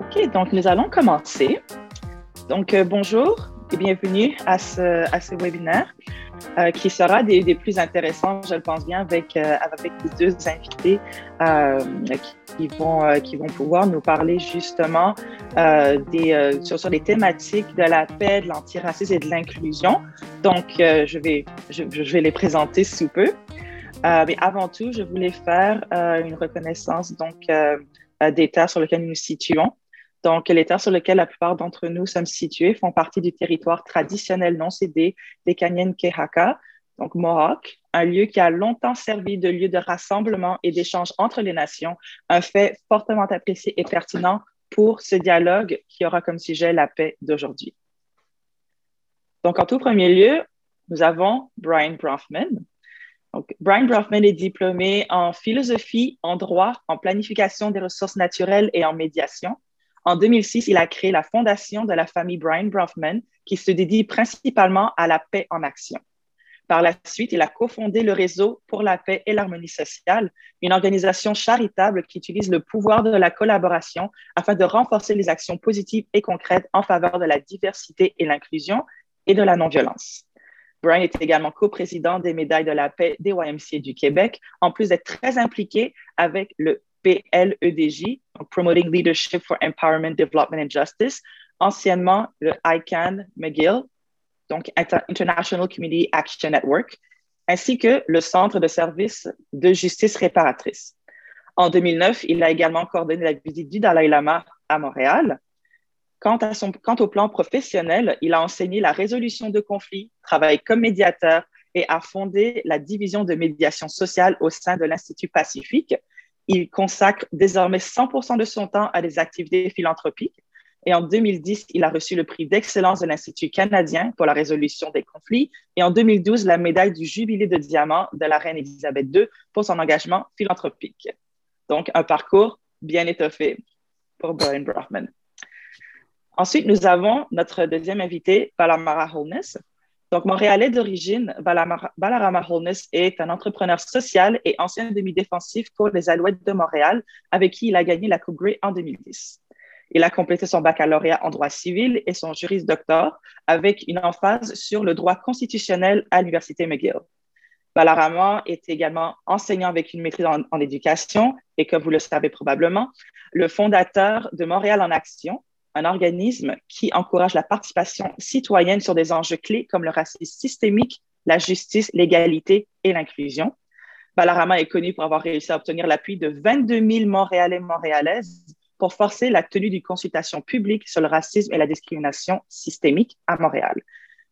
OK, donc nous allons commencer. Donc, euh, bonjour et bienvenue à ce, webinaire euh, qui sera des, plus intéressants, je le pense bien, avec, euh, les deux invités qui, vont, pouvoir nous parler justement sur, les thématiques de la paix, de l'antiracisme et de l'inclusion. Donc, je, vais, je, je, vais les présenter sous peu. mais avant tout, je voulais faire une reconnaissance donc, des terres sur lesquelles nous nous situons. Donc, les terres sur lesquelles la plupart d'entre nous sommes situés font partie du territoire traditionnel non cédé des Canyon Kehaka, donc Mohawk, un lieu qui a longtemps servi de lieu de rassemblement et d'échange entre les nations, un fait fortement apprécié et pertinent pour ce dialogue qui aura comme sujet la paix d'aujourd'hui. Donc, en tout premier lieu, nous avons Brian Brofman. Donc, Brian Brofman est diplômé en philosophie, en droit, en planification des ressources naturelles et en médiation. En 2006, il a créé la fondation de la famille Brian Brofman, qui se dédie principalement à la paix en action. Par la suite, il a cofondé le réseau pour la paix et l'harmonie sociale, une organisation charitable qui utilise le pouvoir de la collaboration afin de renforcer les actions positives et concrètes en faveur de la diversité et l'inclusion et de la non-violence. Brian est également coprésident des médailles de la paix des YMCA du Québec, en plus d'être très impliqué avec le PLEDJ, Promoting Leadership for Empowerment, Development and Justice, anciennement le ICANN McGill, donc International Community Action Network, ainsi que le Centre de services de justice réparatrice. En 2009, il a également coordonné la visite du Dalai Lama à Montréal. Quant, quant au plan professionnel, il a enseigné la résolution de conflits, travaillé comme médiateur et a fondé la division de médiation sociale au sein de l'Institut Pacifique, il consacre désormais 100% de son temps à des activités philanthropiques. Et en 2010, il a reçu le prix d'excellence de l'Institut canadien pour la résolution des conflits. Et en 2012, la médaille du jubilé de diamant de la reine Elisabeth II pour son engagement philanthropique. Donc, un parcours bien étoffé pour Brian Brofman. Ensuite, nous avons notre deuxième invité, Balamara Holness. Donc, Montréalais d'origine, Balarama Holness est un entrepreneur social et ancien demi-défensif pour les Alouettes de Montréal, avec qui il a gagné la Coupe Grey en 2010. Il a complété son baccalauréat en droit civil et son juriste doctor avec une emphase sur le droit constitutionnel à l'Université McGill. Balarama est également enseignant avec une maîtrise en, en éducation et, comme vous le savez probablement, le fondateur de Montréal en Action, un organisme qui encourage la participation citoyenne sur des enjeux clés comme le racisme systémique, la justice, l'égalité et l'inclusion. Balarama est connu pour avoir réussi à obtenir l'appui de 22 000 Montréalais et Montréalaises pour forcer la tenue d'une consultation publique sur le racisme et la discrimination systémique à Montréal.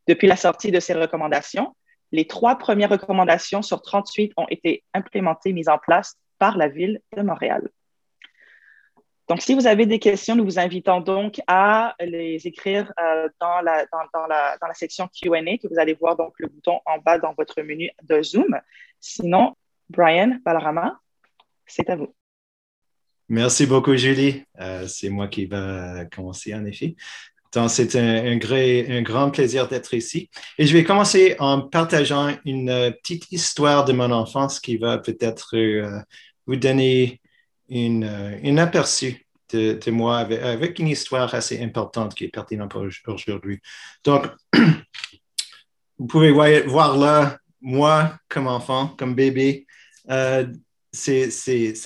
Depuis la sortie de ces recommandations, les trois premières recommandations sur 38 ont été implémentées, mises en place par la ville de Montréal. Donc, si vous avez des questions, nous vous invitons donc à les écrire euh, dans, la, section Q&A que vous allez voir donc le bouton en bas dans votre menu de Zoom. Sinon, Brian Balarama, c'est à vous. Merci beaucoup, Julie. Euh, c'est moi qui va commencer, en effet. Donc, c'est un, grand plaisir d'être ici. Et je vais commencer en partageant une petite histoire de mon enfance qui va peut-être euh, vous donner une, un aperçu de, moi avec, une histoire assez importante qui est pertinente aujourd'hui. Donc, vous pouvez voir là, moi comme enfant, comme bébé, euh, c'est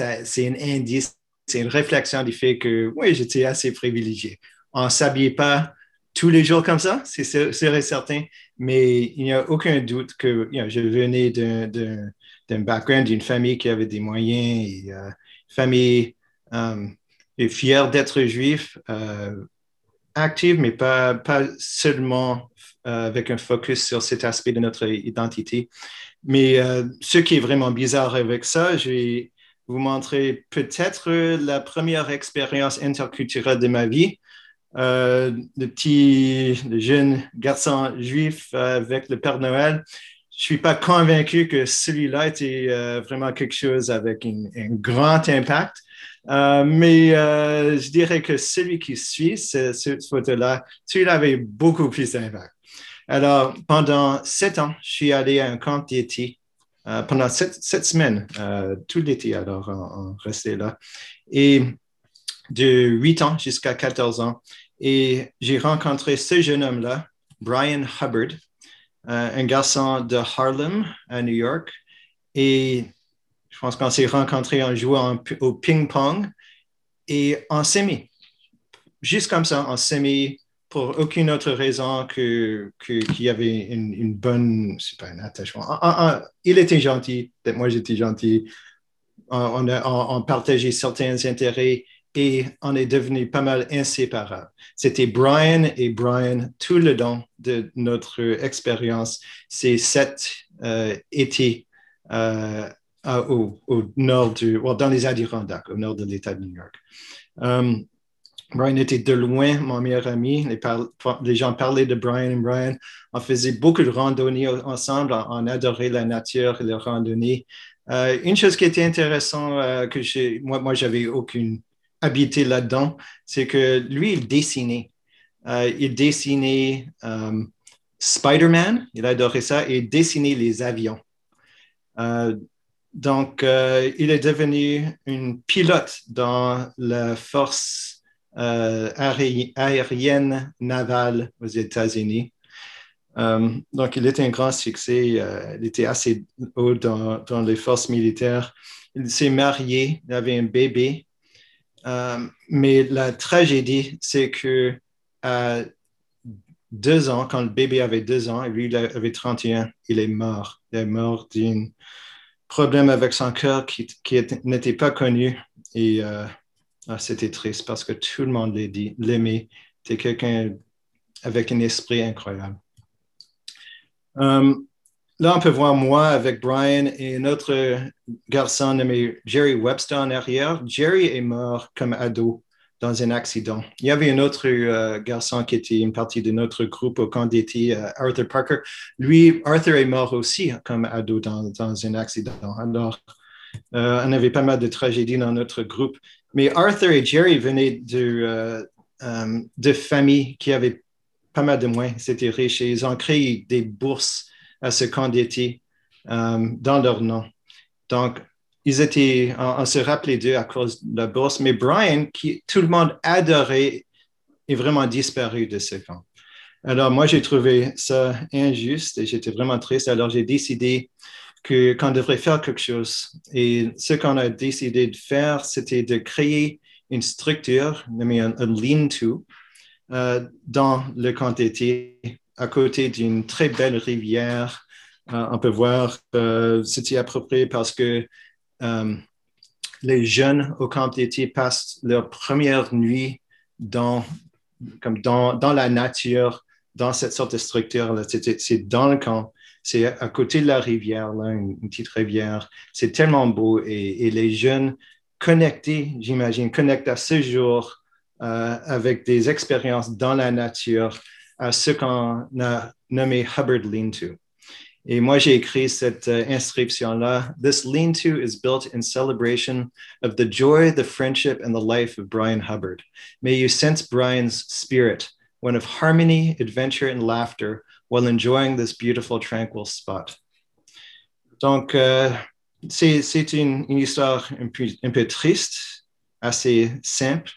un indice, c'est une réflexion du fait que, oui, j'étais assez privilégié. On ne s'habillait pas tous les jours comme ça, c'est certain, mais il n'y a aucun doute que je venais d'un background, d'une famille qui avait des moyens et euh, famille euh, fière d'être juif, euh, active, mais pas, pas seulement euh, avec un focus sur cet aspect de notre identité. Mais ce qui est vraiment bizarre avec ça, je vais vous montrer peut-être la première expérience interculturelle de ma vie. Le petit le jeune garçon juif avec le Père Noël je suis pas convaincu que celui-là était euh, vraiment quelque chose avec un, un grand impact. Euh, mais euh, je dirais que celui qui suit ce, cette photo-là, celui-là avait beaucoup plus d'impact. Alors, pendant sept ans, je suis allé à un camp d'été pendant sept, semaines, tout l'été, alors on, on, restait là. Et de 8 ans jusqu'à 14 ans. Et j'ai rencontré ce jeune homme-là, Brian Hubbard, un garçon de Harlem à New York. Et je pense qu'on s'est rencontrés en jouant au ping-pong et en semi. Juste comme ça, en semi, pour aucune autre raison que qu'il y avait une, bonne, c'est pas un attachement. il était gentil, moi j'étais gentil. On, partageait certains intérêts et on est devenu pas mal inséparables. C'était Brian et Brian tout le long de notre expérience, ces sept euh, étés euh, au, nord du, dans les Adirondacks, au nord de l'État de New York. Euh, Brian était de loin mon meilleur ami. Les, gens parlaient de Brian et Brian. On faisait beaucoup de randonnées ensemble. On, adorait la nature et les randonnées. une chose qui était intéressante, que moi, moi j'avais aucune habité là-dedans, c'est que lui, il dessinait. Euh, il dessinait euh, Spider-Man, il adorait ça, et il dessinait les avions. Euh, donc, il est devenu une pilote dans la force aérienne navale aux États-Unis. donc, il était un grand succès. il était assez haut dans, dans les forces militaires. Il s'est marié, il avait un bébé euh, mais la tragédie, c'est que à deux ans, quand le bébé avait deux ans, et lui, il avait 31, il est mort. Il est mort d'un problème avec son cœur qui, n'était pas connu. Et euh, ah, c'était triste parce que tout le monde l'aimait. C'était quelqu'un avec un esprit incroyable. Euh, Là, on peut voir moi avec Brian et un autre garçon nommé Jerry Webster en arrière. Jerry est mort comme ado dans un accident. Il y avait un autre euh, garçon qui était une partie de notre groupe au camp d'été, euh, Arthur Parker. Lui, Arthur est mort aussi comme ado dans, un accident. Alors, euh, on avait pas mal de tragédies dans notre groupe. Mais Arthur et Jerry venaient de, de familles qui avaient pas mal de moyens. C'était riche et ils ont créé des bourses à ce camp d'été euh, dans leur nom. Donc, ils étaient, on, se rappelait d'eux à cause de la bourse, mais Brian, qui tout le monde adorait, est vraiment disparu de ce camp. Alors, moi, j'ai trouvé ça injuste et j'étais vraiment triste. Alors, j'ai décidé que, qu'on devrait faire quelque chose. Et ce qu'on a décidé de faire, c'était de créer une structure, nommée un, lean-to, euh, dans le camp d'été à côté d'une très belle rivière. Euh, on peut voir que c'était approprié parce que euh, les jeunes au camp d'été passent leur première nuit dans, comme dans, dans la nature, dans cette sorte de structure. C'est dans le camp. C'est à côté de la rivière, là, une, petite rivière. C'est tellement beau et, les jeunes connectés, j'imagine, connectent à ce jour euh, avec des expériences dans la nature à ce qu'on a nommé Hubbard Lean-To. Et moi, j'ai écrit cette euh, inscription-là. This lean-to is built in celebration of the joy, the friendship, and the life of Brian Hubbard. May you sense Brian's spirit, one of harmony, adventure, and laughter while enjoying this beautiful, tranquil spot. Donc, euh, c'est une, une, histoire un peu, un peu, triste, assez simple,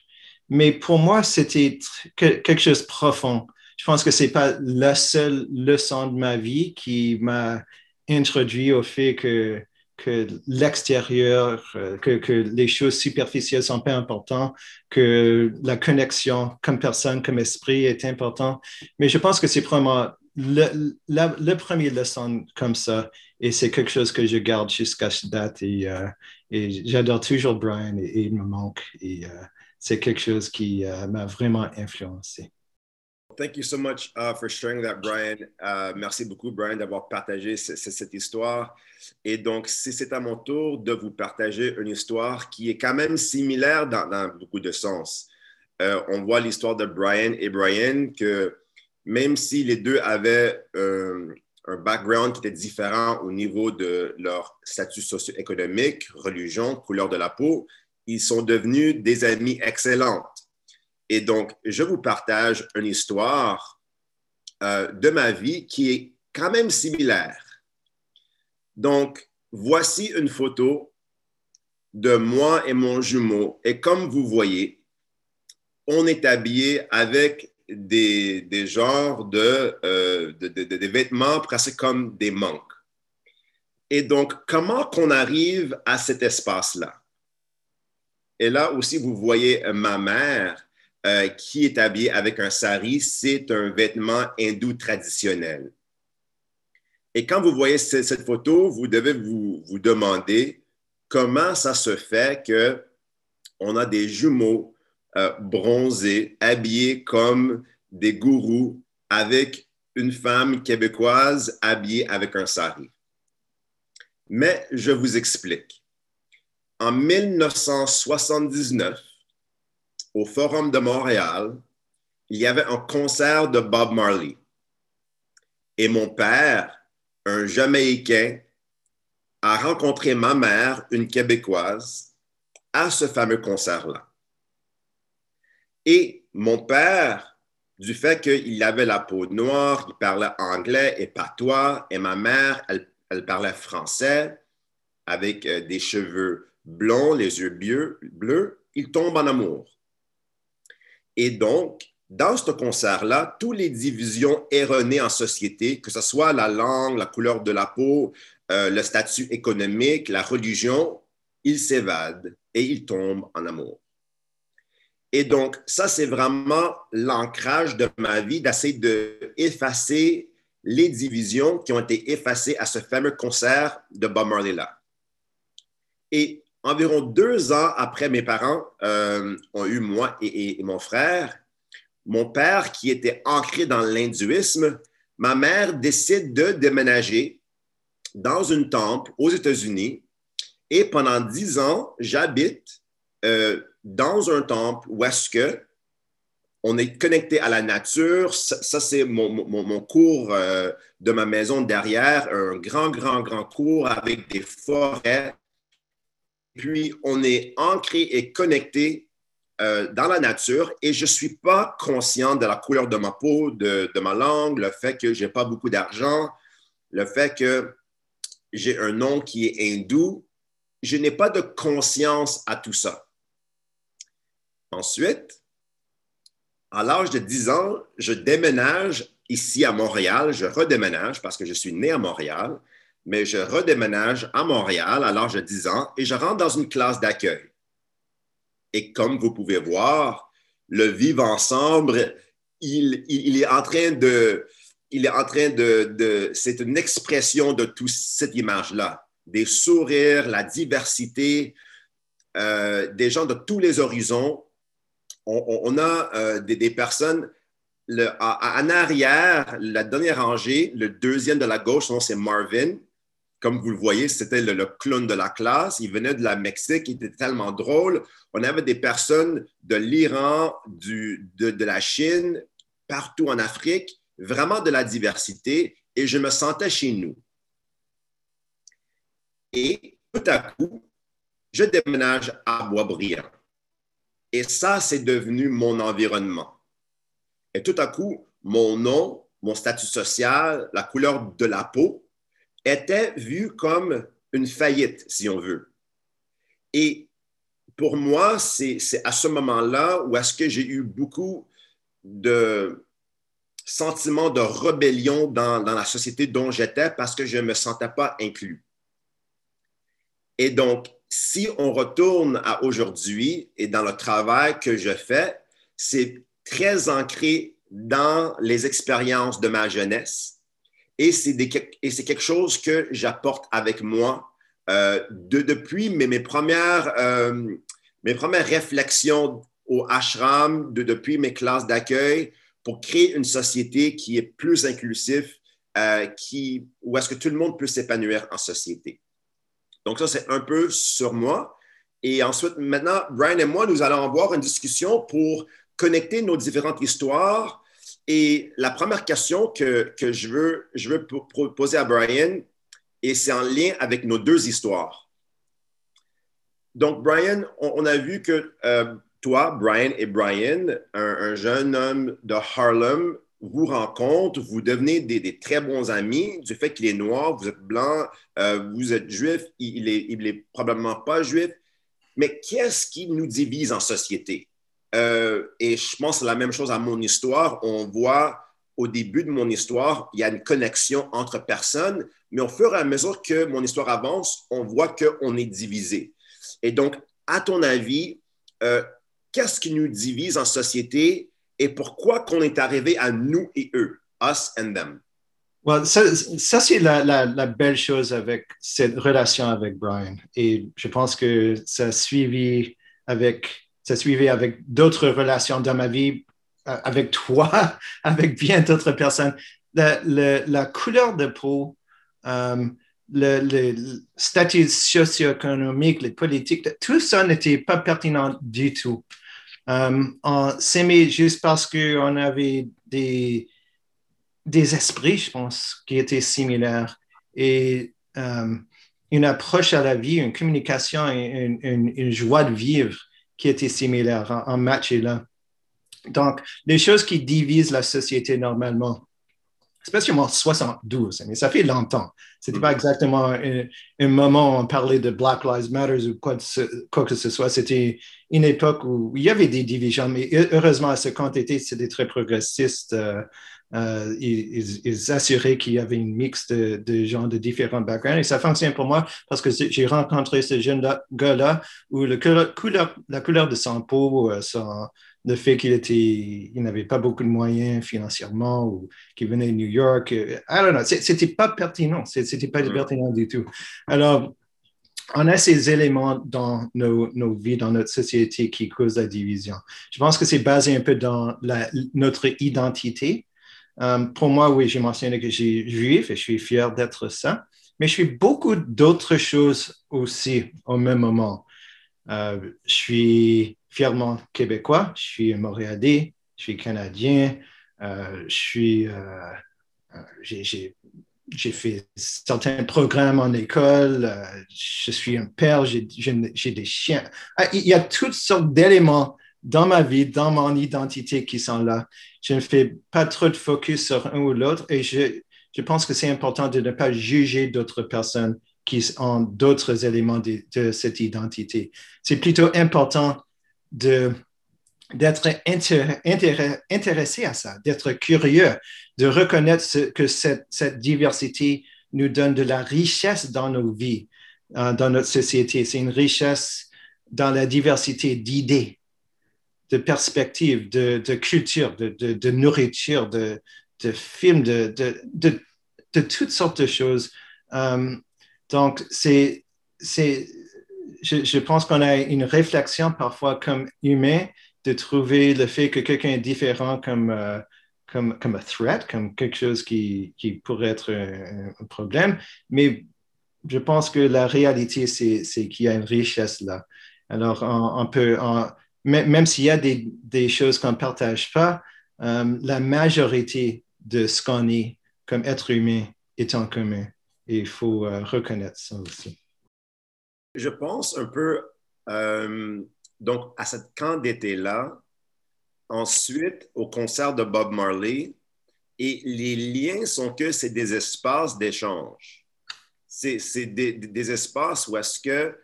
mais pour moi, c'était quelque chose de profond je pense que c'est pas la seule leçon de ma vie qui m'a introduit au fait que, que l'extérieur, euh, que, que, les choses superficielles sont pas importantes, que la connexion comme personne, comme esprit est important. Mais je pense que c'est vraiment le, le premier leçon comme ça. Et c'est quelque chose que je garde jusqu'à cette date. Et, euh, et j'adore toujours Brian et, il me manque. Et euh, c'est quelque chose qui m'a vraiment influencé. Thank you so much uh, for sharing that, Brian. Uh, merci beaucoup, Brian, d'avoir partagé cette histoire. Et donc, si c'est à mon tour de vous partager une histoire qui est quand même similaire dans, beaucoup de sens. Euh, on voit l'histoire de Brian et Brian que même si les deux avaient euh, un background qui était différent au niveau de leur statut socio-économique, religion, couleur de la peau, ils sont devenus des amis excellents. Et donc, je vous partage une histoire euh, de ma vie qui est quand même similaire. Donc, voici une photo de moi et mon jumeau. Et comme vous voyez, on est habillé avec des, des genres de, euh, des vêtements presque comme des monks. Et donc, comment qu'on arrive à cet espace-là? Et là aussi, vous voyez ma mère euh, qui est habillée avec un sari. C'est un vêtement hindou traditionnel. Et quand vous voyez cette photo, vous devez vous, vous demander comment ça se fait que on a des jumeaux euh, bronzés, habillés comme des gourous, avec une femme québécoise habillée avec un sari. Mais je vous explique. En 1979, au Forum de Montréal, il y avait un concert de Bob Marley. Et mon père, un Jamaïcain, a rencontré ma mère, une Québécoise, à ce fameux concert-là. Et mon père, du fait qu'il avait la peau noire, il parlait anglais et patois, et ma mère, elle, parlait français, avec euh, des cheveux blonds, les yeux bleus, bleus, il tombe en amour. Et donc, dans ce concert-là, toutes les divisions erronées en société, que ce soit la langue, la couleur de la peau, euh, le statut économique, la religion, il s'évade et il tombe en amour. Et donc, ça, c'est vraiment l'ancrage de ma vie d'essayer d'effacer les divisions qui ont été effacées à ce fameux concert de Bob Marley-là. Et environ deux ans après mes parents euh, ont eu moi et, mon frère, mon père, qui était ancré dans l'hindouisme, ma mère décide de déménager dans une temple aux États-Unis. Et pendant dix ans, j'habite euh, dans un temple où est-ce que on est connecté à la nature. Ça, c'est mon, cours euh, de ma maison derrière, un grand, grand, grand cours avec des forêts. Puis, on est ancré et connecté euh, dans la nature et je ne suis pas conscient de la couleur de ma peau, de, de ma langue, le fait que je n'ai pas beaucoup d'argent, le fait que j'ai un nom qui est hindou. Je n'ai pas de conscience à tout ça. Ensuite, à l'âge de 10 ans, je déménage ici à Montréal. Je redéménage parce que je suis né à Montréal, mais je redéménage à Montréal à l'âge de 10 ans et je rentre dans une classe d'accueil. Et comme vous pouvez voir, le vivre ensemble, il, est en train de, il est en train de, c'est une expression de toute cette image-là, des sourires, la diversité, euh, des gens de tous les horizons on, a euh, des, personnes en arrière, la dernière rangée, le deuxième de la gauche, c'est Marvin. Comme vous le voyez, c'était le, clown de la classe. Il venait de la Mexique, il était tellement drôle. On avait des personnes de l'Iran, de, de la Chine, partout en Afrique, vraiment de la diversité, et je me sentais chez nous. Et tout à coup, je déménage à Boisbriand. Et ça, c'est devenu mon environnement. Et tout à coup, mon nom, mon statut social, la couleur de la peau était vu comme une faillite, si on veut. Et pour moi, c'est à ce moment-là où est-ce que j'ai eu beaucoup de sentiments de rébellion dans, dans la société dont j'étais parce que je ne me sentais pas inclus. Et donc, si on retourne à aujourd'hui et dans le travail que je fais, c'est très ancré dans les expériences de ma jeunesse et c'est quelque chose que j'apporte avec moi euh, depuis mes, premières, euh, mes premières réflexions au ashram, depuis mes classes d'accueil, pour créer une société qui est plus inclusive, euh, qui, où est-ce que tout le monde peut s'épanouir en société. Donc, ça, c'est un peu sur moi. Et ensuite, maintenant, Brian et moi, nous allons avoir une discussion pour connecter nos différentes histoires. Et la première question que, je, veux, poser à Brian, et c'est en lien avec nos deux histoires. Donc, Brian, on, a vu que euh, toi, Brian et Brian, un, jeune homme de Harlem, vous rencontre, vous devenez des, très bons amis du fait qu'il est noir, vous êtes blanc, euh, vous êtes juif, il, n'est est, probablement pas juif. Mais qu'est-ce qui nous divise en société? Euh, et je pense la même chose à mon histoire. On voit au début de mon histoire, il y a une connexion entre personnes, mais au fur et à mesure que mon histoire avance, on voit qu'on est divisé. Et donc, à ton avis, euh, qu'est-ce qui nous divise en société et pourquoi qu'on est arrivé à nous et eux, us and them? ça, c'est la, belle chose avec cette relation avec Brian. Et je pense que ça suivi avec, ça suivi avec d'autres relations dans ma vie, euh, avec toi, avec bien d'autres personnes. La, couleur de peau, euh, le, statut socio-économique, les politiques, tout ça n'était pas pertinent du tout. Euh, on s'aimait juste parce qu'on avait des, des esprits, je pense, qui étaient similaires et une approche à la vie, une communication et une, joie de vivre qui était similaire en, en match et là. Donc, les choses qui divisent la société normalement, spécialement 72, mais ça fait longtemps. Ce n'était pas mm. exactement un, moment où on parlait de Black Lives Matter ou quoi, que ce soit. C'était une époque où il y avait des divisions, mais heureusement, à ce compte c'était très progressiste. Euh, euh, ils, assuraient qu'il y avait une mix de, gens de différents backgrounds. Et ça fonctionne pour moi parce que j'ai rencontré ce jeune gars-là où le couleur, la couleur de son peau, euh, son, le fait qu'il était, il n'avait pas beaucoup de moyens financièrement ou qu'il venait de New York. Euh, I don't know, c'était pas pertinent, c'était pas pertinent du tout. Alors, on a ces éléments dans nos, nos, vies, dans notre société qui causent la division. Je pense que c'est basé un peu dans la, notre identité. Euh, pour moi, oui, j'ai mentionné que j'ai juif et je suis fier d'être ça, mais je suis beaucoup d'autres choses aussi au même moment. Euh, je suis fièrement québécois, je suis montréalais, je suis canadien, euh, je suis, j'ai, fait certains programmes en école, je suis un père, j'ai, des chiens. Ah, il y a toutes sortes d'éléments dans ma vie, dans mon identité qui sont là. Je ne fais pas trop de focus sur un ou l'autre et je, je pense que c'est important de ne pas juger d'autres personnes qui ont d'autres éléments de, cette identité. C'est plutôt important de d'être intéressé à ça, d'être curieux, de reconnaître que cette, cette, diversité nous donne de la richesse dans nos vies, euh, dans notre société. C'est une richesse dans la diversité d'idées, de perspectives, de, culture, de, nourriture, de, films, de, toutes sortes de choses. Euh, donc, c'est, c'est, je, je, pense qu'on a une réflexion parfois comme humain de trouver le fait que quelqu'un est différent comme, euh, comme, comme un threat, comme quelque chose qui, qui pourrait être un, problème. Mais je pense que la réalité, c'est, c'est qu'il y a une richesse là. Alors, on, peut, même, s'il y a des, des choses qu'on ne partage pas, euh, la majorité de ce qu'on est comme être humain est en commun. Et il faut euh, reconnaître ça aussi. Je pense un peu euh, donc à cette camp d'été-là, ensuite au concert de Bob Marley, et les liens sont que c'est des espaces d'échange. C'est des, des, espaces où est-ce que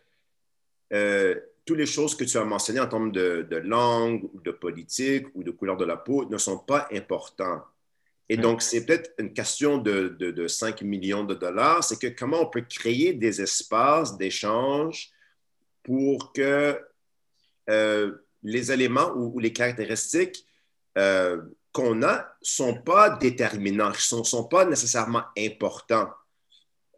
toutes les choses que tu as mentionnées en termes de, de langue ou de politique ou de couleur de la peau ne sont pas importantes. Et donc, c'est peut-être une question de, de, 5 millions de dollars. C'est que comment on peut créer des espaces d'échange pour que euh, les éléments ou, les caractéristiques euh, qu'on a ne sont pas déterminants, ne sont, sont, pas nécessairement importants.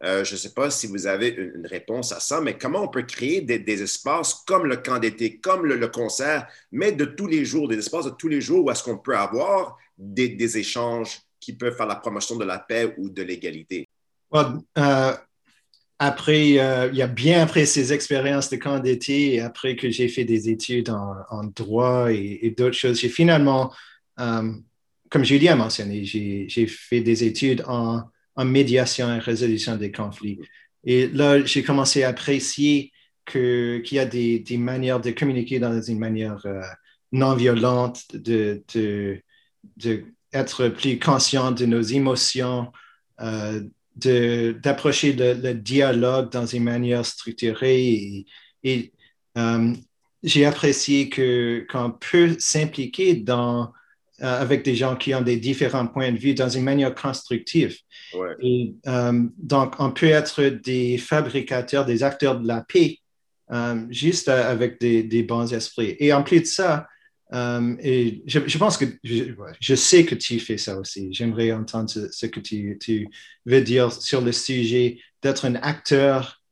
Euh, je ne sais pas si vous avez une, réponse à ça, mais comment on peut créer des, espaces comme le camp d'été, comme le, concert, mais de tous les jours, des espaces de tous les jours où est-ce qu'on peut avoir des, échanges qui peuvent faire la promotion de la paix ou de l'égalité? Euh, après, euh, il y a bien après ces expériences de camp d'été après que j'ai fait des études en, droit et, d'autres choses, j'ai finalement, comme Julie a mentionné, j'ai fait des études en en médiation et résolution des conflits. Et là, j'ai commencé à apprécier qu'il y a des, des, manières de communiquer dans une manière euh, non violente, de, de, plus conscient de nos émotions, euh, d'approcher le, dialogue dans une manière structurée. Et, euh, j'ai apprécié qu'on peut s'impliquer dans avec des gens qui ont des différents points de vue dans une manière constructive. Et euh, donc, on peut être des fabricateurs, des acteurs de la paix, euh, juste avec des, des, bons esprits. Et en plus de ça, et je, pense que je, sais que tu fais ça aussi. J'aimerais entendre ce, que tu, tu, veux dire sur le sujet d'être un acteur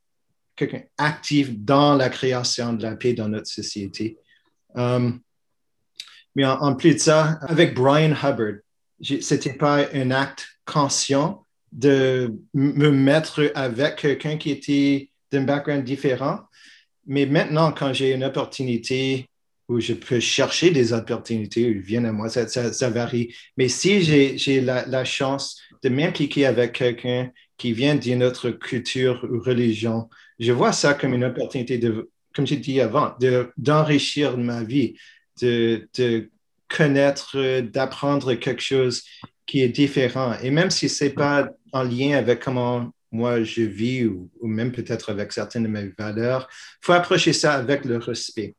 quelqu'un actif dans la création de la paix dans notre société. Mais en, plus de ça, avec Brian Hubbard, c'était pas un acte conscient de me mettre avec quelqu'un qui était d'un background différent. Mais maintenant, quand j'ai une opportunité où je peux chercher des opportunités, ils viennent à moi, ça, varie. Mais si j'ai la, la, chance de m'impliquer avec quelqu'un qui vient d'une autre culture ou religion, je vois ça comme une opportunité de, comme j'ai dit avant, d'enrichir ma vie de, connaître, d'apprendre quelque chose qui est différent. Et même si ce n'est pas en lien avec comment moi je vis ou, même peut-être avec certaines de mes valeurs, il faut approcher ça avec le respect.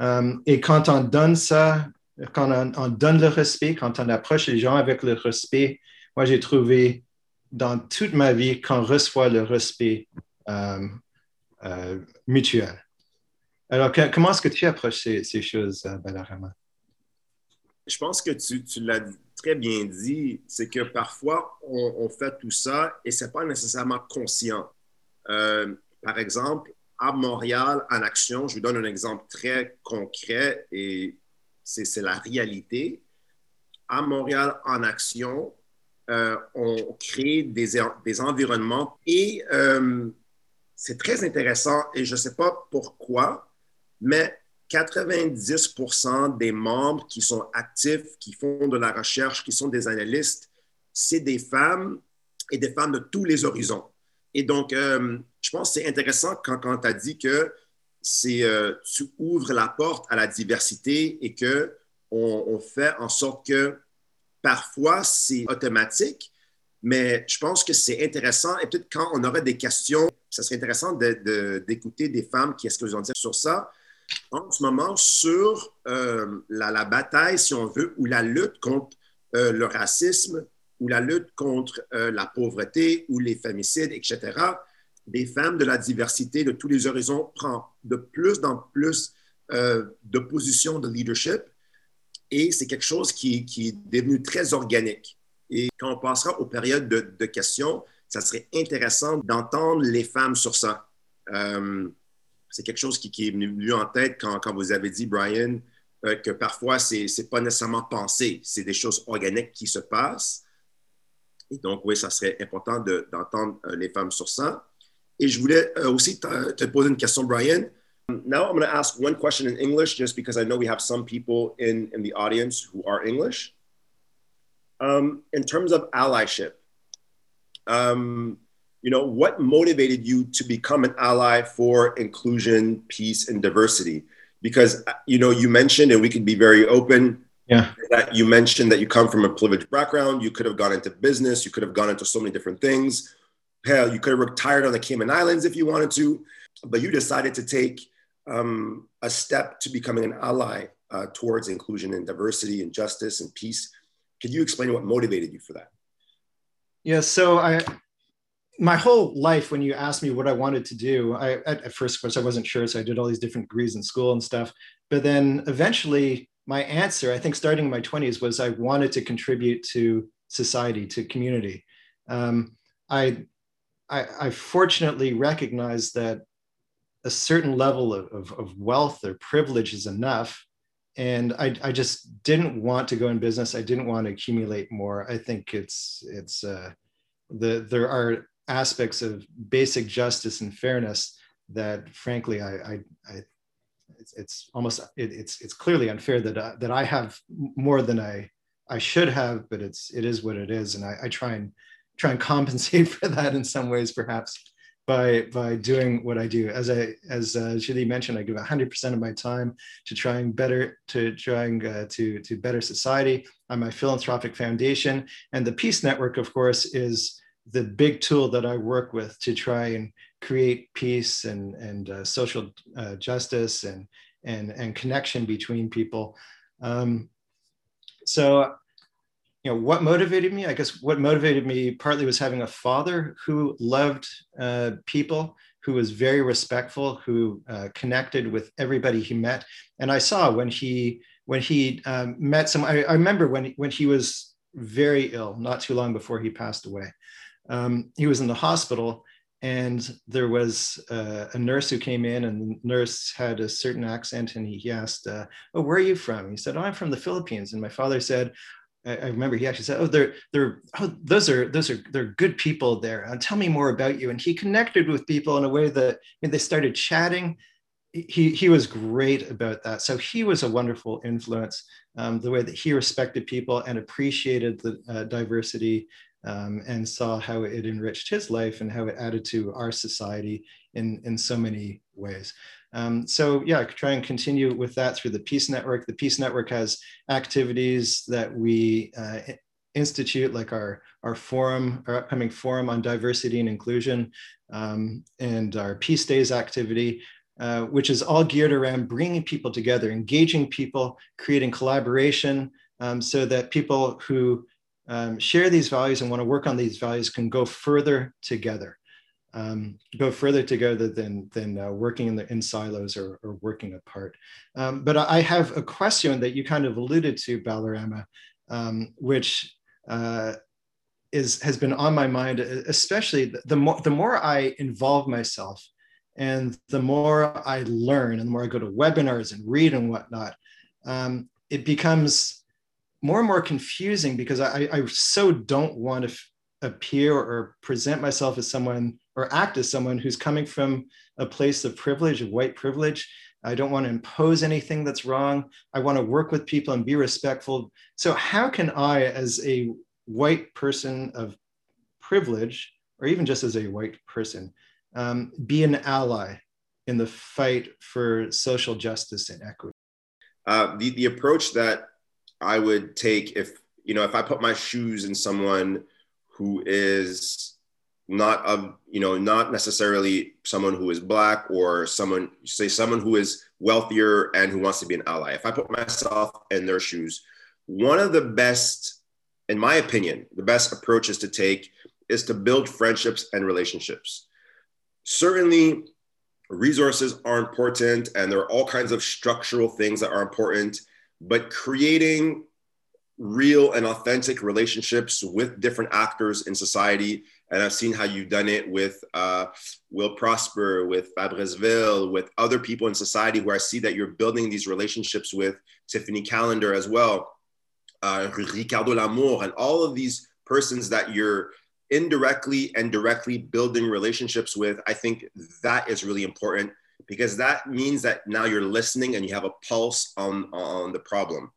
Euh, et quand on donne ça, quand on, donne le respect, quand on approche les gens avec le respect, moi j'ai trouvé dans toute ma vie qu'on reçoit le respect euh, euh, mutuel. Alors, comment est-ce que tu approches ces, choses, euh, Balarama? Je pense que tu, l'as très bien dit, c'est que parfois, on, fait tout ça et ce n'est pas nécessairement conscient. Euh, par exemple, à Montréal, en action, je vous donne un exemple très concret et c'est la réalité. À Montréal, en action, euh, on crée des environnements et c'est très intéressant et je ne sais pas pourquoi, mais 90% des membres qui sont actifs, qui font de la recherche, qui sont des analystes, c'est des femmes et des femmes de tous les horizons. Et donc, euh, je pense que c'est intéressant quand, tu as dit que euh, tu ouvres la porte à la diversité et que on, fait en sorte que parfois c'est automatique, mais je pense que c'est intéressant. Et peut-être quand on aurait des questions, ça serait intéressant d'écouter des femmes qui est-ce qu'elles ont dit sur ça? En ce moment sur euh, la, bataille, si on veut, ou la lutte contre euh, le racisme, ou la lutte contre euh, la pauvreté, ou les femicides, etc. Des femmes de la diversité de tous les horizons prennent de plus en plus de positions de leadership. Et c'est quelque chose qui, est devenu très organique. Et quand on passera aux périodes de, questions, ça serait intéressant d'entendre les femmes sur ça c'est quelque chose qui, est venu en tête quand, vous avez dit, Brian, euh, que parfois, ce n'est pas nécessairement pensé, c'est des choses organiques qui se passent. Et donc, oui, ça serait important d'entendre euh, les femmes sur ça. Et je voulais euh, aussi te, poser une question, Brian. Now I'm going to ask one question in English, just because I know we have some people in, in the audience who are English. Um, in terms of allyship, um, you know, what motivated you to become an ally for inclusion, peace, and diversity? Because, you know, you mentioned, and we could be very open, yeah. that you mentioned that you come from a privileged background. You could have gone into business. You could have gone into so many different things. Hell, you could have retired on the Cayman Islands if you wanted to, but you decided to take um, a step to becoming an ally uh, towards inclusion and diversity and justice and peace. Could you explain what motivated you for that? Yeah, so I my whole life, when you asked me what I wanted to do, I at, at first, of course, I wasn't sure, so I did all these different degrees in school and stuff. But then eventually, my answer, I think, starting in my twenties, was I wanted to contribute to society, to community. Um, I, I, I fortunately recognized that a certain level of, of, of, wealth or privilege is enough. And I, I just didn't want to go in business. I didn't want to accumulate more. I think it's it's uh, the there are aspects of basic justice and fairness that frankly I, I, I it's, it's, almost it, it's it's clearly unfair that uh, that I have more than I I should have, but it's it is what it is, and I, I try and try and compensate for that in some ways, perhaps by by doing what I do. As I as uh, Julie mentioned, I give 100% of my time to trying better to trying uh, to to better society. I'm my philanthropic foundation, and the Peace Network, of course, is the big tool that I work with to try and create peace and, and uh, social uh, justice and, and, and connection between people. Um, so, you know, what motivated me? I guess what motivated me partly was having a father who loved uh, people, who was very respectful, who uh, connected with everybody he met. And I saw when he when he um, met some. I, I, remember when when he was very ill, not too long before he passed away. Um, he was in the hospital, and there was uh, a nurse who came in and the nurse had a certain accent and he, he asked uh, oh where are you from? He said oh i'm from the philippines. And my father said I, I remember he actually said oh they're they're oh those are those are they're good people there. Uh, tell me more about you. And he connected with people in a way that I mean, they started chatting. He, he was great about that. So he was a wonderful influence, um, the way that he respected people and appreciated the uh, diversity um, and saw how it enriched his life and how it added to our society in, in so many ways. Um, so yeah, I try and continue with that through the Peace Network. The Peace Network has activities that we uh, institute, like our, our forum, our upcoming forum on diversity and inclusion, um, and our Peace Days activity, uh, which is all geared around bringing people together, engaging people, creating collaboration, um, so that people who um, share these values and want to work on these values can go further together, um, go further together than, than uh, working in, the, in silos or, or working apart. Um, but I have a question that you kind of alluded to, Balarama, um, which uh, is, has been on my mind, especially the, the, more, the more I involve myself and the more I learn and the more I go to webinars and read and whatnot, um, it becomes more and more confusing because I, I so don't want to f- appear or present myself as someone or act as someone who's coming from a place of privilege, of white privilege. I don't want to impose anything that's wrong. I want to work with people and be respectful. So, how can I, as a white person of privilege, or even just as a white person, um, be an ally in the fight for social justice and equity? Uh, the, the approach that I would take if you know if I put my shoes in someone who is not of you know not necessarily someone who is black or someone say someone who is wealthier and who wants to be an ally. If i put myself in their shoes one of the best in my opinion the best approaches to take is to build friendships and relationships. Certainly resources are important and there are all kinds of structural things that are important but creating real and authentic relationships with different actors in society. And I've seen how you've done it with uh, Will Prosper, with Fabreceville, with other people in society where I see that you're building these relationships with Tiffany Callender as well, uh, Ricardo Lamour, and all of these persons that you're indirectly and directly building relationships with. I think that is really important because that means that now you're listening and you have a pulse on on the problem.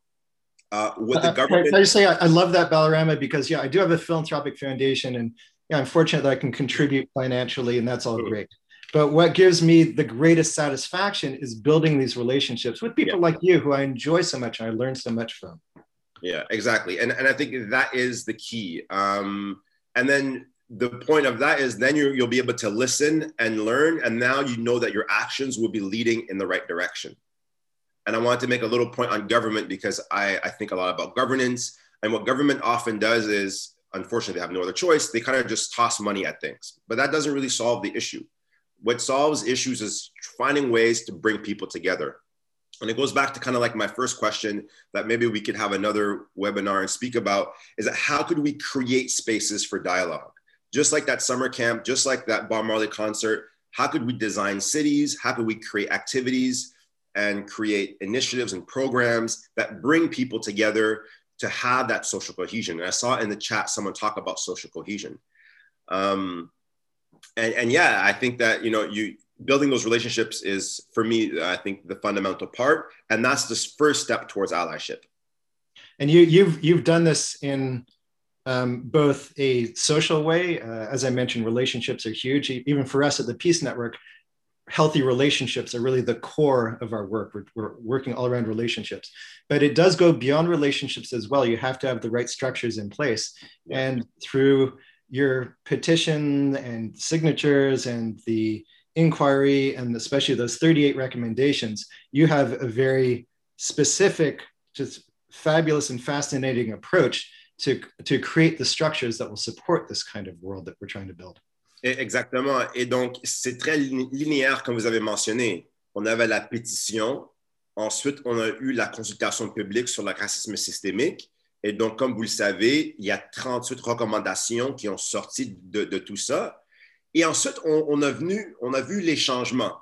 Uh, with the government, I, I just say I, I, love that Balarama because yeah, I do have a philanthropic foundation, and yeah, I'm fortunate that I can contribute financially, and that's all mm-hmm. great. But what gives me the greatest satisfaction is building these relationships with people yeah. like you, who I enjoy so much and I learn so much from. Yeah, exactly, and and I think that is the key. Um, and then the point of that is then you, will be able to listen and learn and now you know that your actions will be leading in the right direction. And i wanted to make a little point on government because i, I think a lot about governance. And what government often does is unfortunately they have no other choice. They kind of just toss money at things. But that doesn't really solve the issue. What solves issues is finding ways to bring people together. And it goes back to kind of like my first question that maybe we could have another webinar and speak about is that how could we create spaces for dialogue just like that summer camp, just like that Bob Marley concert, how could we design cities? How could we create activities and create initiatives and programs that bring people together to have that social cohesion? And I saw in the chat someone talk about social cohesion. Um, and, and yeah, I think that, you know, you building those relationships is for me, I think the fundamental part. And that's the first step towards allyship. And you, you've, you've done this in um, both a social way, uh, as I mentioned, relationships are huge. Even for us at the Peace Network, healthy relationships are really the core of our work. We're, we're, working all around relationships, but it does go beyond relationships as well. You have to have the right structures in place. And through your petition and signatures and the inquiry and especially those 38 recommendations, you have a very specific, just fabulous and fascinating approach to, to create the structures that will support this kind of world that we're trying to build. Exactement. Et donc, c'est très linéaire, comme vous avez mentionné. On avait la pétition. Ensuite, on a eu la consultation publique sur le racisme systémique. Et donc, comme vous le savez, il y a 38 recommandations qui ont sorti de, tout ça. Et ensuite, on, a vu les changements.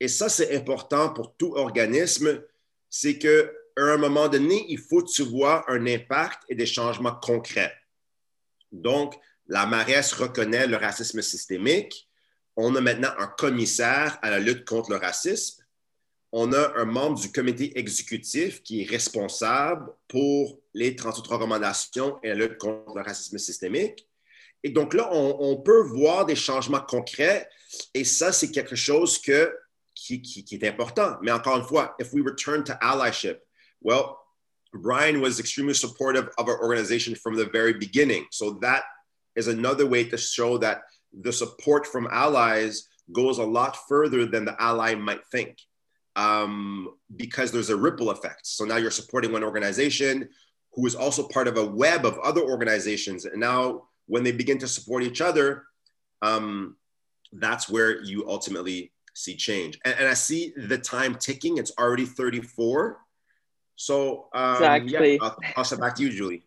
Et ça, c'est important pour tout organisme. C'est qu'à un moment donné, il faut que tu vois un impact et des changements concrets. Donc, la Marès reconnaît le racisme systémique. On a maintenant un commissaire à la lutte contre le racisme. On a un membre du comité exécutif qui est responsable pour les 38 recommandations et la lutte contre le racisme systémique. Et donc là, on, peut voir des changements concrets et ça, c'est quelque chose qui est important. Mais encore une fois, if we return to allyship, well, Brian was extremely supportive of our organization from the very beginning. So that is another way to show that the support from allies goes a lot further than the ally might think um, because there's a ripple effect. So now you're supporting one organization who is also part of a web of other organizations. And now when they begin to support each other, um, that's where you ultimately see change. And, and, I see the time ticking. It's already 34. So um, exactly. Yeah, I'll, I'll send back to you, Julie.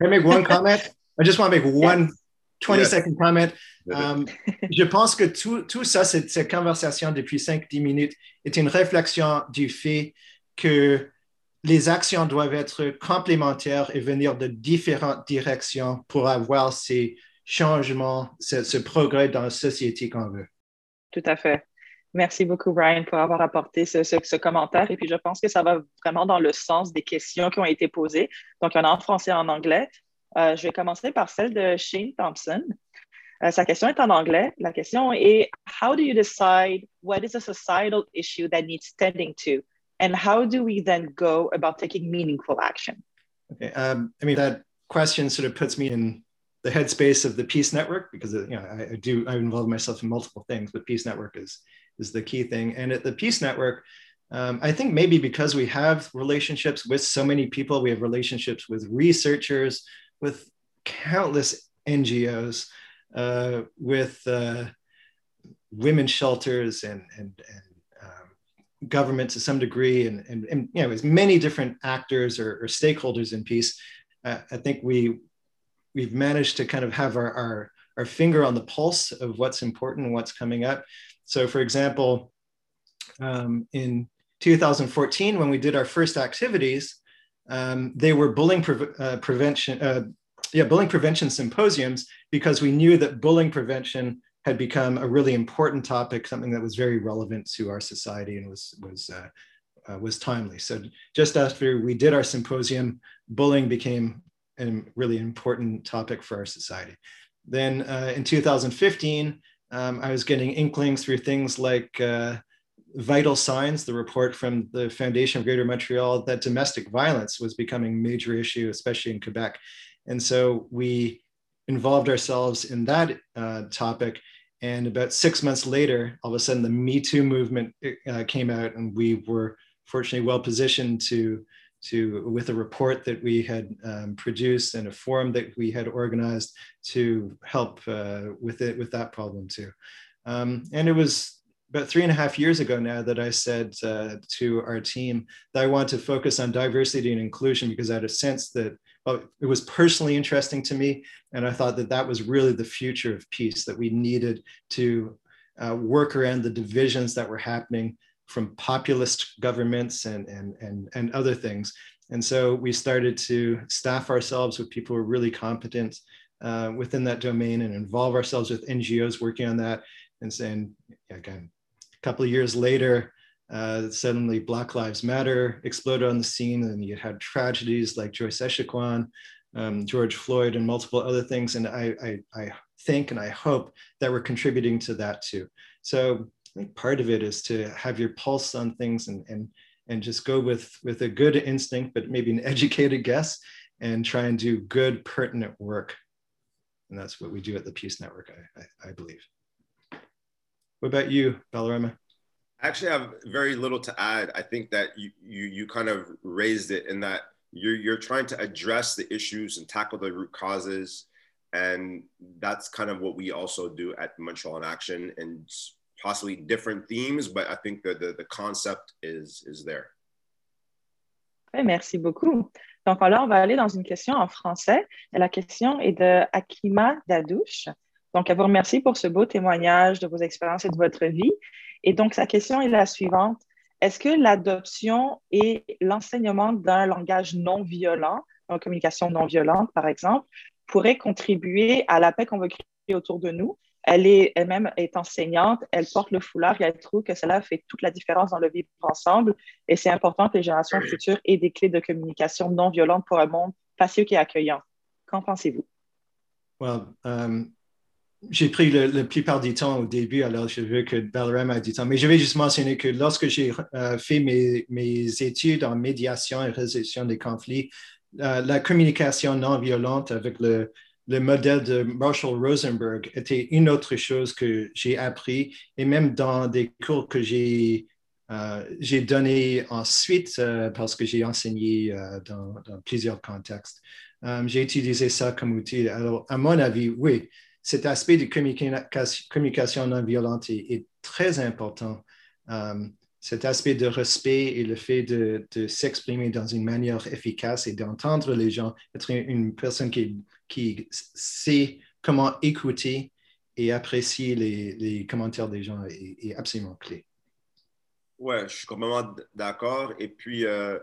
Can I make one comment? I just want to make one 20 yes. second comment. Um, je pense que tout, tout ça, cette, cette conversation depuis 5-10 minutes est une réflexion du fait que les actions doivent être complémentaires et venir de différentes directions pour avoir ces changements, ce, ce progrès dans la société qu'on veut. Tout à fait. Merci beaucoup, Brian, pour avoir apporté ce, commentaire. Et puis, je pense que ça va vraiment dans le sens des questions qui ont été posées. Donc, il y en a en français et en anglais. Euh, je vais commencer par celle de Shane Thompson. Euh, sa question est en anglais. La question est How do you decide what is a societal issue that needs tending to? And how do we then go about taking meaningful action? Okay. Um, I mean, that question sort of puts me in the headspace of the Peace Network because you know I, I do I involve myself in multiple things, but Peace Network is is the key thing. And at the Peace Network, um, I think maybe because we have relationships with so many people, we have relationships with researchers, with countless NGOs, uh, with uh, women's shelters and, and, and um, government to some degree, and, and, and, you know, as many different actors or, or stakeholders in peace. Uh, I think we we've managed to kind of have our, our our finger on the pulse of what's important and what's coming up. So, for example, um, in 2014, when we did our first activities, um, they were bullying pre- uh, prevention, uh, yeah, bullying prevention symposiums because we knew that bullying prevention had become a really important topic, something that was very relevant to our society and was was uh, uh was timely. So just after we did our symposium, bullying became a really important topic for our society. Then uh, in 2015, um, I was getting inklings through things like uh, vital signs, the report from the Foundation of Greater Montreal that domestic violence was becoming a major issue, especially in Quebec. And so we involved ourselves in that uh, topic. And about six months later, all of a sudden, the Me Too movement uh, came out, and we were fortunately well positioned to, to with a report that we had um, produced and a forum that we had organized to help uh, with it with that problem too. Um, and it was about three and a half years ago now that I said uh, to our team that I want to focus on diversity and inclusion because I had a sense that well, it was personally interesting to me. And I thought that that was really the future of peace, that we needed to uh, work around the divisions that were happening from populist governments and, and, and, and other things. And so we started to staff ourselves with people who are really competent uh, within that domain and involve ourselves with NGOs working on that. And saying, again, a couple of years later, uh, suddenly Black Lives Matter exploded on the scene, and you had tragedies like Joyce Echaquan, um, George Floyd, and multiple other things. And I, I, I, think and I hope that we're contributing to that too. So I think part of it is to have your pulse on things and and and just go with with a good instinct, but maybe an educated guess, and try and do good, pertinent work. And that's what we do at the Peace Network, I, I, I believe. What about you, Balarama? Actually, I have very little to add. I think that you, you, you kind of raised it in that you're, you're trying to address the issues and tackle the root causes. And that's kind of what we also do at Montreal in Action and possibly different themes, but I think the, the concept is, is there. merci beaucoup. Donc là, on va aller dans une question en français. La question est de Akima Dadouche. Donc, elle vous remercie pour ce beau témoignage de vos expériences et de votre vie. Et donc, sa question est la suivante. Est-ce que l'adoption et l'enseignement d'un langage non violent, une communication non violente, par exemple, pourraient contribuer à la paix qu'on veut créer autour de nous? Elle est elle-même est enseignante, elle porte le foulard et elle trouve que cela fait toute la différence dans le vivre ensemble. Et c'est important que les générations futures aient des clés de communication non violente pour un monde pacifique et accueillant. Qu'en pensez-vous? Well, um, j'ai pris la plupart du temps au début, alors je veux que Balaram a du temps. Mais je vais juste mentionner que lorsque j'ai euh, fait mes, mes, études en médiation et résolution des conflits, euh, la communication non violente avec le, le, modèle de Marshall Rosenberg était une autre chose que j'ai appris et même dans des cours que j'ai euh, donné ensuite parce que j'ai enseigné dans, dans, plusieurs contextes. j'ai utilisé ça comme outil. Alors, à mon avis, oui, cet aspect de communication, non violente est, très important. Euh, cet aspect de respect et le fait de, s'exprimer dans une manière efficace et d'entendre les gens, être une personne qui, qui sait comment écouter et apprécier les, commentaires des gens est, absolument clé. Oui, je suis complètement d'accord. Et puis, euh,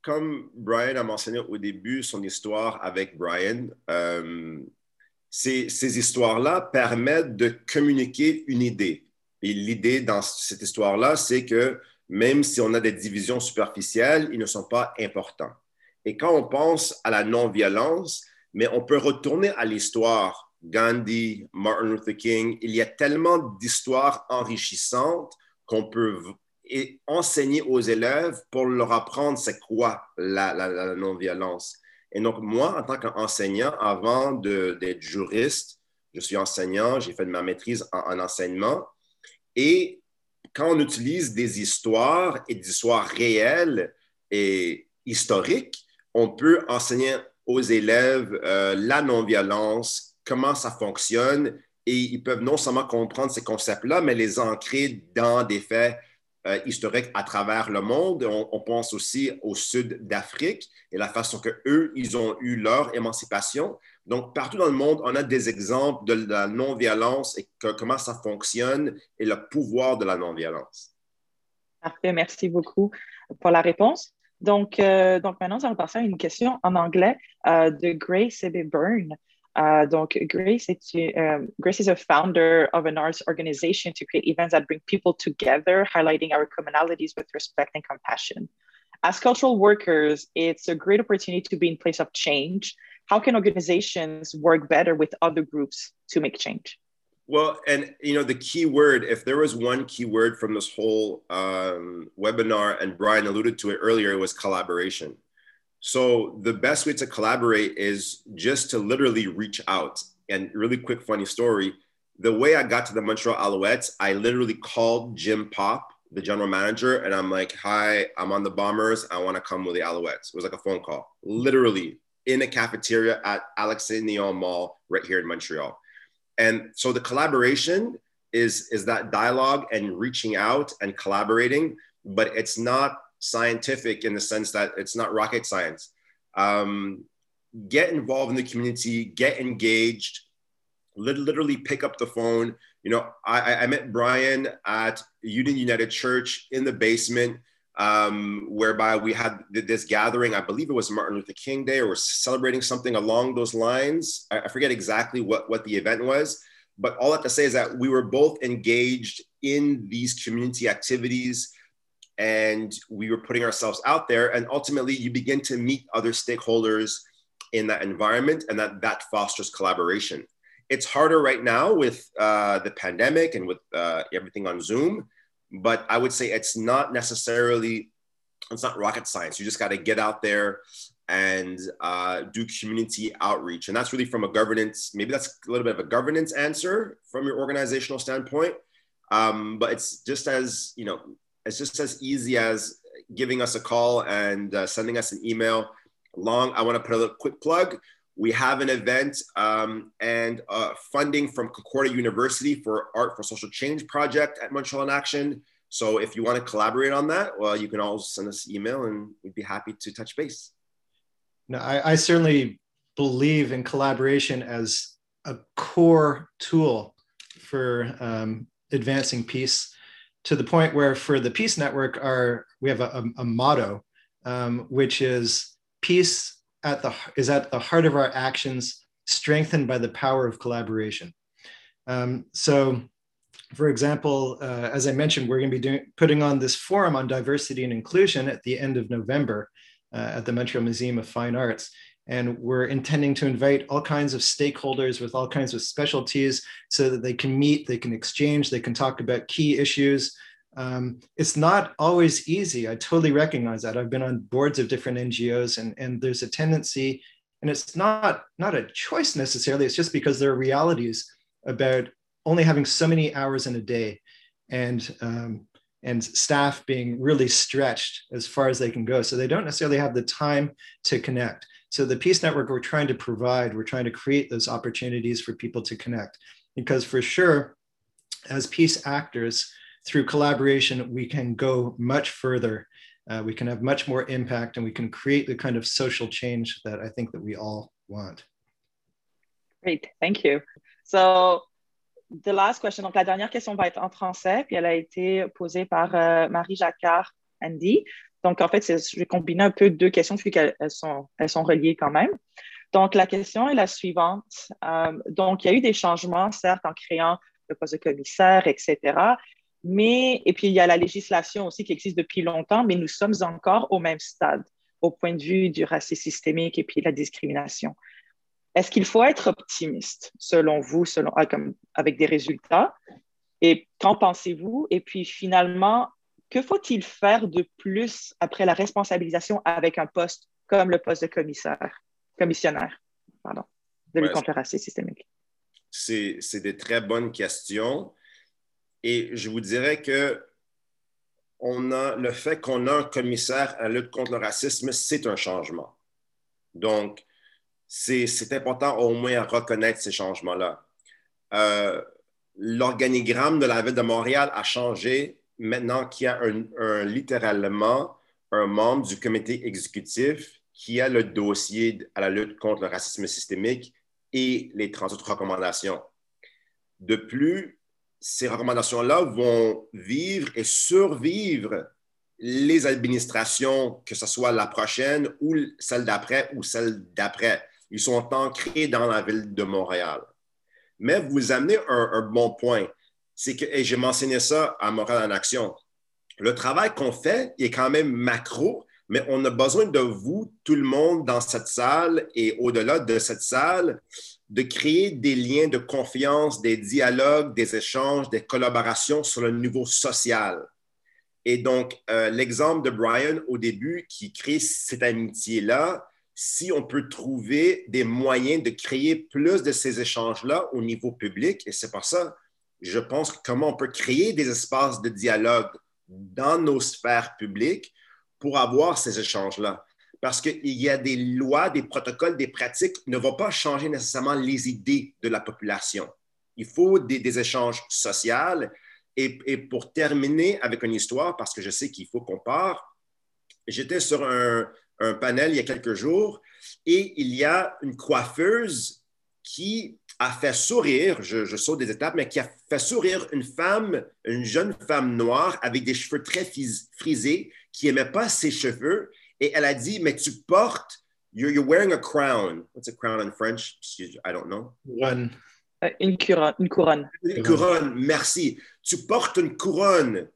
comme Brian a mentionné au début son histoire avec Brian, euh, ces, histoires-là permettent de communiquer une idée. Et l'idée dans cette histoire-là, c'est que même si on a des divisions superficielles, ils ne sont pas importants. Et quand on pense à la non-violence, mais on peut retourner à l'histoire. Gandhi, Martin Luther King, il y a tellement d'histoires enrichissantes qu'on peut enseigner aux élèves pour leur apprendre c'est quoi la non-violence. Et donc, moi, en tant qu'enseignant, avant d'être juriste, je suis enseignant, j'ai fait ma maîtrise en, enseignement. Et quand on utilise des histoires et des histoires réelles et historiques, on peut enseigner aux élèves euh, la non-violence, comment ça fonctionne, et ils peuvent non seulement comprendre ces concepts-là, mais les ancrer dans des faits euh, historique à travers le monde. On, pense aussi au sud d'Afrique et la façon que eux, ils ont eu leur émancipation. Donc, partout dans le monde, on a des exemples de la non-violence et comment ça fonctionne et le pouvoir de la non-violence. Parfait, merci beaucoup pour la réponse. Donc, euh, donc maintenant, on va passer à une question en anglais euh, de Grace B. Byrne. Uh, donc, Grace, um, Grace is a founder of an arts organization to create events that bring people together, highlighting our commonalities with respect and compassion. As cultural workers, it's a great opportunity to be in place of change. How can organizations work better with other groups to make change? Well, and you know, the key word, if there was one key word from this whole um, webinar, and Brian alluded to it earlier, it was collaboration so the best way to collaborate is just to literally reach out. And really quick, funny story. The way I got to the Montreal Alouettes, I literally called Jim Pop, the general manager, and I'm like, "Hi, I'm on the Bombers. I want to come with the Alouettes." It was like a phone call, literally in a cafeteria at Alexis Mall right here in Montreal. And so the collaboration is is that dialogue and reaching out and collaborating, but it's not scientific in the sense that it's not rocket science. Um, get involved in the community, get engaged, literally pick up the phone. You know, I, I met Brian at Union United Church in the basement, um, whereby we had this gathering. I believe it was Martin Luther King Day, or we're celebrating something along those lines. I, I forget exactly what, what the event was, but all I have to say is that we were both engaged in these community activities and we were putting ourselves out there and ultimately you begin to meet other stakeholders in that environment and that that fosters collaboration it's harder right now with uh, the pandemic and with uh, everything on zoom but i would say it's not necessarily it's not rocket science you just got to get out there and uh, do community outreach and that's really from a governance maybe that's a little bit of a governance answer from your organizational standpoint Um, but it's just as, you know, it's just as easy as giving us a call and uh, sending us an email. Long, I want to put a quick plug. We have an event um, and uh, funding from Concordia University for Art for Social Change project at Montreal in Action. So if you want to collaborate on that, well, you can always send us an email and we'd be happy to touch base. No, I, I certainly believe in collaboration as a core tool for um, advancing peace to the point where for the Peace Network, our we have a, a, a motto, um, which is peace at the is at the heart of our actions, strengthened by the power of collaboration. Um, so, for example, uh, as I mentioned, we're going to be doing, putting on this forum on diversity and inclusion at the end of November uh, at the Montreal Museum of Fine Arts. And we're intending to invite all kinds of stakeholders with all kinds of specialties so that they can meet, they can exchange, they can talk about key issues. Um, it's not always easy. I totally recognize that. I've been on boards of different NGOs, and, and there's a tendency, and it's not, not a choice necessarily, it's just because there are realities about only having so many hours in a day and um, and staff being really stretched as far as they can go. So they don't necessarily have the time to connect. So the Peace Network, we're trying to provide, we're trying to create those opportunities for people to connect. Because for sure, as peace actors, through collaboration, we can go much further. Uh, we can have much more impact and we can create the kind of social change that I think that we all want. Great, thank you. So the last question, donc la dernière question va être en français, puis elle a été posée par euh, Marie Jacquard Andy. Donc, en fait, je vais combiner un peu deux questions puisqu'elles sont, elles sont reliées quand même. Donc, la question est la suivante. Euh, donc, il y a eu des changements, certes, en créant le poste de commissaire, etc. Mais, et puis, il y a la législation aussi qui existe depuis longtemps, mais nous sommes encore au même stade au point de vue du racisme systémique et puis la discrimination. Est-ce qu'il faut être optimiste, selon vous, selon, ah, avec des résultats? Et qu'en pensez-vous? Et puis, finalement, que faut-il faire de plus après la responsabilisation avec un poste comme le poste de commissaire, commissionnaire pardon, de lutte contre le racisme systémique? C'est des très bonnes questions. Et je vous dirais que on a, le fait qu'on a un commissaire à la lutte contre le racisme, c'est un changement. Donc, c'est important au moins à reconnaître ces changements-là. Euh, l'organigramme de la ville de Montréal a changé maintenant qu'il y a un, littéralement un membre du comité exécutif qui a le dossier à la lutte contre le racisme systémique et les 38 recommandations. De plus, ces recommandations-là vont vivre et survivre les administrations, que ce soit la prochaine ou celle d'après ou celle d'après. Ils sont ancrés dans la ville de Montréal. Mais vous amenez un bon point c'est que, et j'ai mentionné ça à Montréal en Action, le travail qu'on fait est quand même macro, mais on a besoin de vous, tout le monde dans cette salle et au-delà de cette salle, de créer des liens de confiance, des dialogues, des échanges, des collaborations sur le niveau social. Et donc, euh, l'exemple de Brian au début qui crée cette amitié-là, si on peut trouver des moyens de créer plus de ces échanges-là au niveau public, et c'est pour ça je pense comment on peut créer des espaces de dialogue dans nos sphères publiques pour avoir ces échanges-là. Parce qu'il y a des lois, des protocoles, des pratiques ne vont pas changer nécessairement les idées de la population. Il faut des, échanges sociaux. Et, pour terminer avec une histoire, parce que je sais qu'il faut qu'on part, j'étais sur un panel il y a quelques jours et il y a une coiffeuse qui a fait sourire, je, saute des étapes, mais qui a fait sourire une femme, une jeune femme noire avec des cheveux très frisés, qui n'aimait pas ses cheveux. Et elle a dit, mais tu portes, you're, wearing a crown. What's a crown in French? I don't know. One. Euh, une couronne. Une couronne. Une couronne, merci. Tu portes une couronne.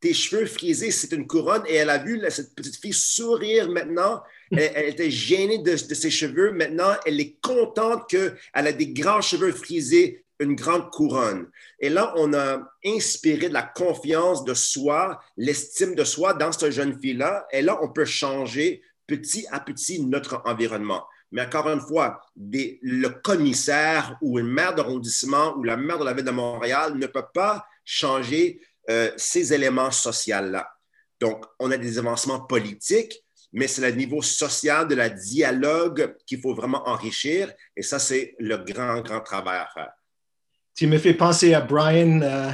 Tes cheveux frisés, c'est une couronne. Et elle a vu cette petite fille sourire maintenant elle, était gênée de, ses cheveux. Maintenant, elle est contente qu'elle a des grands cheveux frisés, une grande couronne. Et là, on a inspiré de la confiance de soi, l'estime de soi dans cette jeune fille-là. Et là, on peut changer petit à petit notre environnement. Mais encore une fois, le commissaire ou une maire d'arrondissement ou la maire de la ville de Montréal ne peut pas changer euh, ces éléments sociaux-là. Donc, on a des avancements politiques, mais c'est le niveau social de la dialogue qu'il faut vraiment enrichir. Et ça, c'est le grand, grand travail à faire. Tu me fais penser à Brian euh,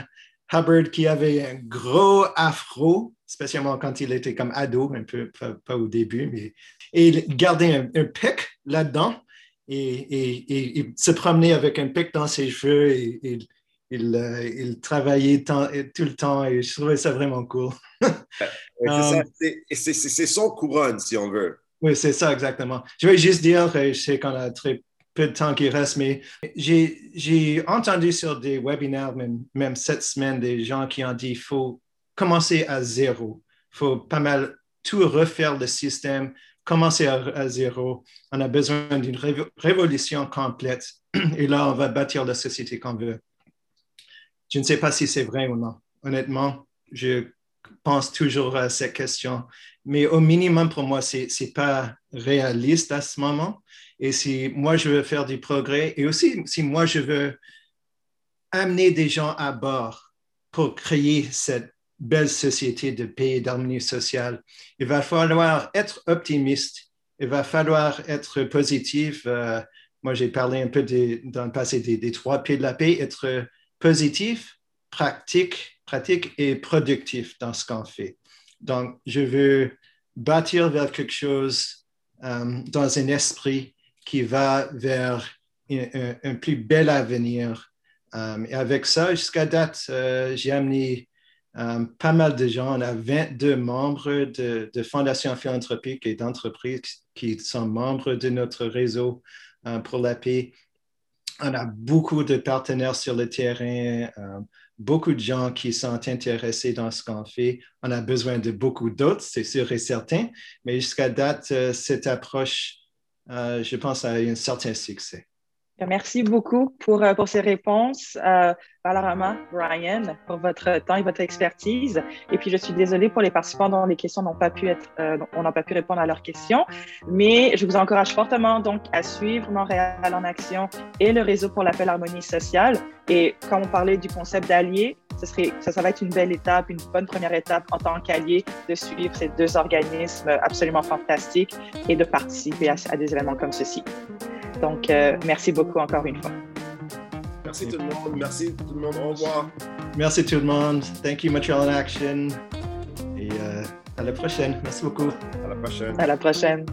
Hubbard qui avait un gros afro, spécialement quand il était comme ado, un peu pas, au début, mais et il gardait un, pic là-dedans et, il se promenait avec un pic dans ses cheveux et, il, euh, il, travaillait tout le temps et je trouvais ça vraiment cool. Um, c'est son couronne, si on veut. Oui, c'est ça, exactement. Je vais juste dire, je sais qu'on a très peu de temps qui reste, mais j'ai entendu sur des webinaires, même, même, cette semaine, des gens qui ont dit qu'il faut commencer à zéro. Il faut pas mal tout refaire le système, commencer à, zéro. On a besoin d'une révolution complète. Et là, on va bâtir la société qu'on veut. Je ne sais pas si c'est vrai ou non. Honnêtement, je pense toujours à cette question. Mais au minimum, pour moi, ce n'est pas réaliste à ce moment. Et si moi, je veux faire du progrès, et aussi si moi, je veux amener des gens à bord pour créer cette belle société de paix et d'harmonie sociale, il va falloir être optimiste, il va falloir être positif. Euh, moi, j'ai parlé un peu dans le passé des, trois pieds de la paix, être positif, pratique, pratique et productif dans ce qu'on fait. Donc, je veux bâtir vers quelque chose euh, dans un esprit qui va vers un, plus bel avenir. Euh, et avec ça, jusqu'à date, euh, j'ai amené pas mal de gens. On a 22 membres de, fondations philanthropiques et d'entreprises qui sont membres de notre réseau pour la paix. On a beaucoup de partenaires sur le terrain beaucoup de gens qui sont intéressés dans ce qu'on fait. On a besoin de beaucoup d'autres, c'est sûr et certain, mais jusqu'à date, euh, cette approche, euh, je pense, a un certain succès. Merci beaucoup pour, euh, pour ces réponses, euh, Valarama, Brian, pour votre temps et votre expertise. Et puis, je suis désolée pour les participants dont les questions n'ont pas pu être, euh, on n'a pas pu répondre à leurs questions. Mais je vous encourage fortement donc à suivre Montréal en action et le réseau pour l'appel harmonie sociale. Et quand on parlait du concept d'allié, ce serait, ça, ça va être une belle étape, une bonne première étape en tant qu'allié de suivre ces deux organismes absolument fantastiques et de participer à des événements comme ceci. Donc, euh, merci beaucoup encore une fois. Merci tout le monde. Merci tout le monde. Au revoir. Merci tout le monde. Thank you, Montreal in Action. Et euh, à la prochaine. Merci beaucoup. À la prochaine. À la prochaine.